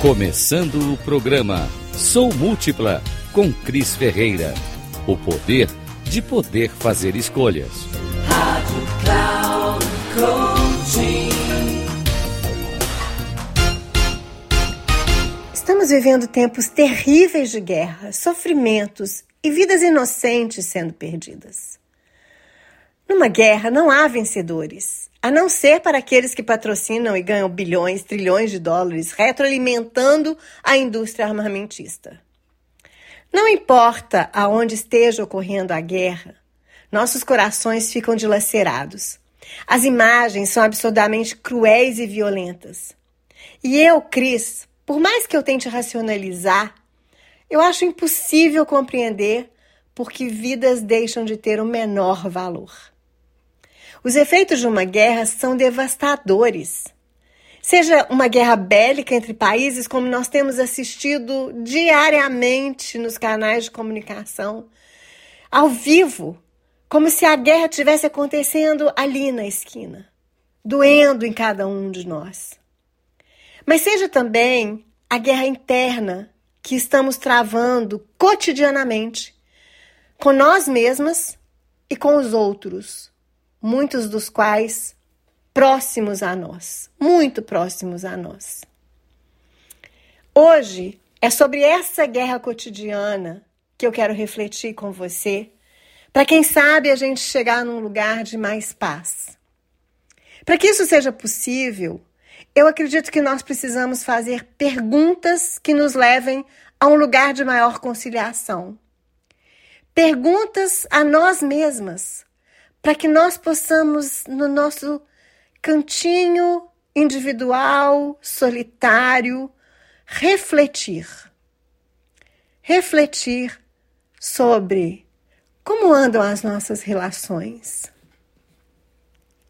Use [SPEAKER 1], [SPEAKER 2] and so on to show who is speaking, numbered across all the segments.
[SPEAKER 1] Começando o programa Sou Múltipla com Cris Ferreira. O poder de poder fazer escolhas. Rádio Cloud Coaching.
[SPEAKER 2] Estamos vivendo tempos terríveis de guerra, sofrimentos e vidas inocentes sendo perdidas. Numa guerra não há vencedores. A não ser para aqueles que patrocinam e ganham bilhões, trilhões de dólares, retroalimentando a indústria armamentista. Não importa aonde esteja ocorrendo a guerra, nossos corações ficam dilacerados. As imagens são absurdamente cruéis e violentas. E eu, Cris, por mais que eu tente racionalizar, eu acho impossível compreender porque vidas deixam de ter o menor valor. Os efeitos de uma guerra são devastadores. Seja uma guerra bélica entre países, como nós temos assistido diariamente nos canais de comunicação, ao vivo, como se a guerra estivesse acontecendo ali na esquina, doendo em cada um de nós. Mas seja também a guerra interna que estamos travando cotidianamente, com nós mesmas e com os outros, muitos dos quais próximos a nós, muito próximos a nós. Hoje é sobre essa guerra cotidiana que eu quero refletir com você, para quem sabe a gente chegar num lugar de mais paz. Para que isso seja possível, eu acredito que nós precisamos fazer perguntas que nos levem a um lugar de maior conciliação. Perguntas a nós mesmas para que nós possamos, no nosso cantinho individual, solitário, refletir. Refletir sobre como andam as nossas relações.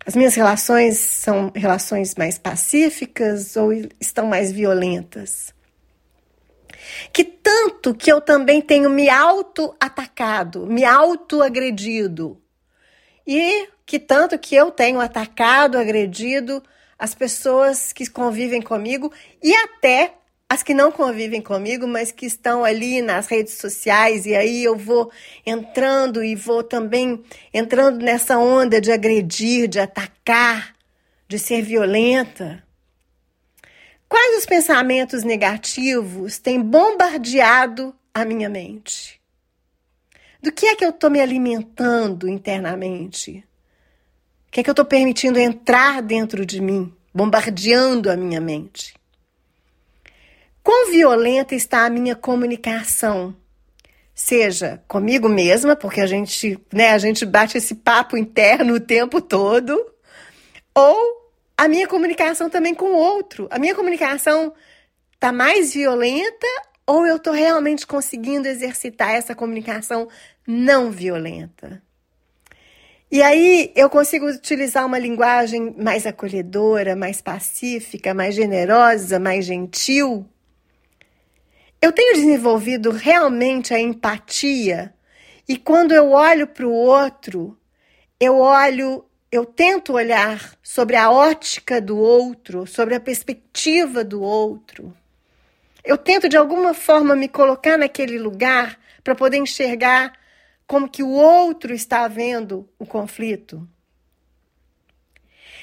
[SPEAKER 2] As minhas relações são relações mais pacíficas ou estão mais violentas? Que tanto que eu também tenho me auto-atacado, me auto-agredido e que tanto que eu tenho atacado, agredido as pessoas que convivem comigo e até as que não convivem comigo, mas que estão ali nas redes sociais, e aí eu vou entrando e vou também entrando nessa onda de agredir, de atacar, de ser violenta. Quais os pensamentos negativos têm bombardeado a minha mente? Do que é que eu estou me alimentando internamente? O que é que eu estou permitindo entrar dentro de mim, bombardeando a minha mente? Quão violenta está a minha comunicação? Seja comigo mesma, porque a gente, né, a gente bate esse papo interno o tempo todo, ou a minha comunicação também com o outro. A minha comunicação está mais violenta ou eu estou realmente conseguindo exercitar essa comunicação não violenta? E aí eu consigo utilizar uma linguagem mais acolhedora, mais pacífica, mais generosa, mais gentil. Eu tenho desenvolvido realmente a empatia e quando eu olho para o outro, eu olho, eu tento olhar sobre a ótica do outro, sobre a perspectiva do outro. Eu tento de alguma forma me colocar naquele lugar para poder enxergar como que o outro está vendo o conflito.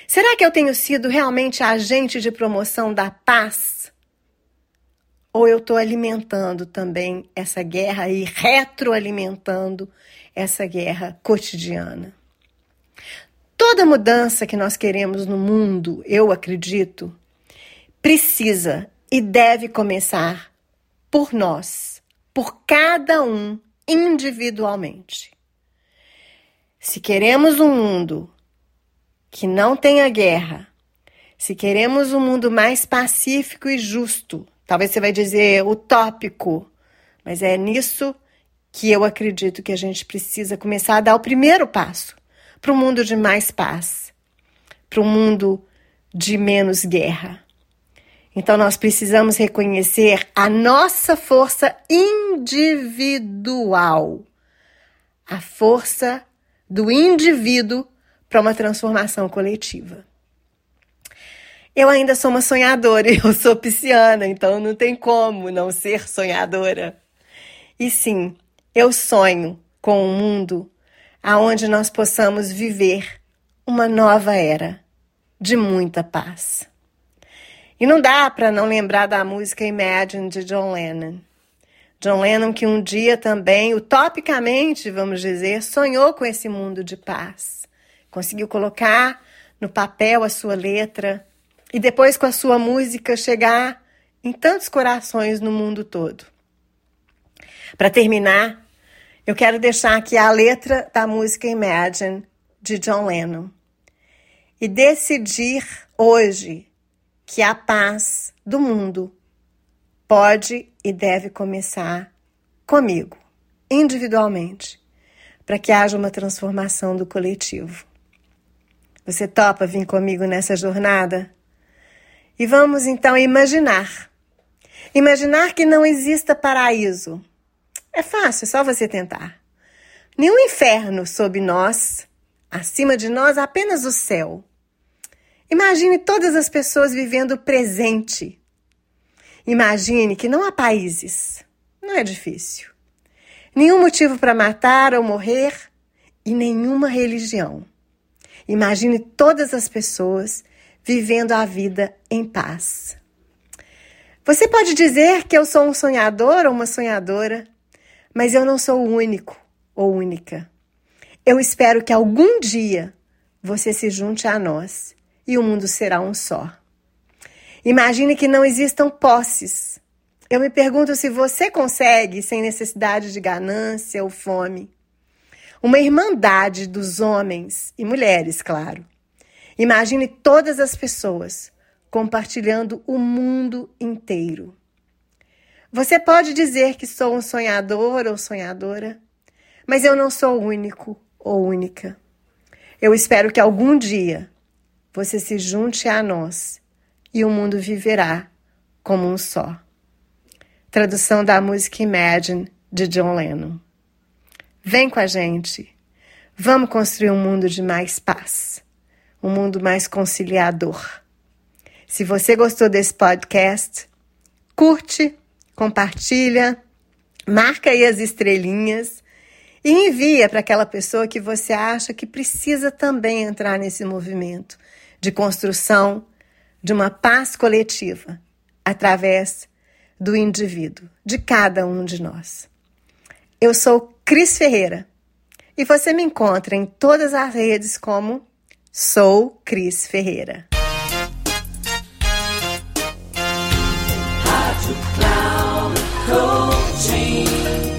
[SPEAKER 2] Será que eu tenho sido realmente agente de promoção da paz? Ou eu estou alimentando também essa guerra e retroalimentando essa guerra cotidiana? Toda mudança que nós queremos no mundo, eu acredito, precisa e deve começar por nós, por cada um individualmente. Se queremos um mundo que não tenha guerra, se queremos um mundo mais pacífico e justo, talvez você vai dizer utópico, mas é nisso que eu acredito que a gente precisa começar a dar o primeiro passo para um mundo de mais paz, para um mundo de menos guerra. Então nós precisamos reconhecer a nossa força individual, a força do indivíduo para uma transformação coletiva. Eu ainda sou uma sonhadora, eu sou pisciana, então não tem como não ser sonhadora. E sim, eu sonho com um mundo aonde nós possamos viver uma nova era de muita paz. E não dá para não lembrar da música Imagine de John Lennon. John Lennon que um dia também, utopicamente, vamos dizer, sonhou com esse mundo de paz. Conseguiu colocar no papel a sua letra e depois com a sua música chegar em tantos corações no mundo todo. Para terminar, eu quero deixar aqui a letra da música Imagine de John Lennon e decidir hoje que a paz do mundo pode e deve começar comigo, individualmente, para que haja uma transformação do coletivo. Você topa vir comigo nessa jornada? E vamos então imaginar. Imaginar que não exista paraíso. É fácil, é só você tentar. Nenhum inferno sob nós, acima de nós apenas o céu. Imagine todas as pessoas vivendo o presente. Imagine que não há países. Não é difícil. Nenhum motivo para matar ou morrer e nenhuma religião. Imagine todas as pessoas vivendo a vida em paz. Você pode dizer que eu sou um sonhador ou uma sonhadora, mas eu não sou o único ou única. Eu espero que algum dia você se junte a nós e o mundo será um só. Imagine que não existam posses. Eu me pergunto se você consegue sem necessidade de ganância ou fome. Uma irmandade dos homens e mulheres, claro. Imagine todas as pessoas compartilhando o mundo inteiro. Você pode dizer que sou um sonhador ou sonhadora, mas eu não sou único ou única. Eu espero que algum dia você se junte a nós e o mundo viverá como um só. Tradução da música Imagine de John Lennon. Vem com a gente. Vamos construir um mundo de mais paz, um mundo mais conciliador. Se você gostou desse podcast, curte, compartilha, marca aí as estrelinhas e envia para aquela pessoa que você acha que precisa também entrar nesse movimento de construção de uma paz coletiva através do indivíduo, de cada um de nós. Eu sou Cris Ferreira e você me encontra em todas as redes como Sou Cris Ferreira.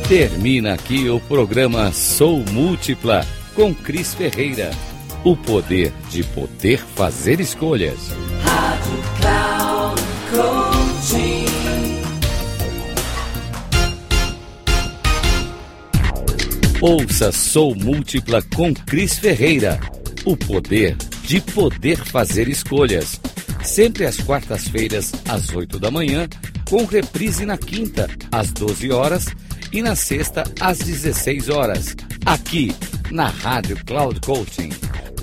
[SPEAKER 1] Termina aqui o programa Sou Múltipla com Cris Ferreira o poder de poder fazer escolhas. Rádio Cloud Coaching. Ouça Sou Múltipla com Cris Ferreira. O poder de poder fazer escolhas. Sempre às quartas-feiras, às 8 da manhã, com reprise na quinta, às 12 horas e na sexta, às 16 horas. Aqui na Rádio Cloud Coaching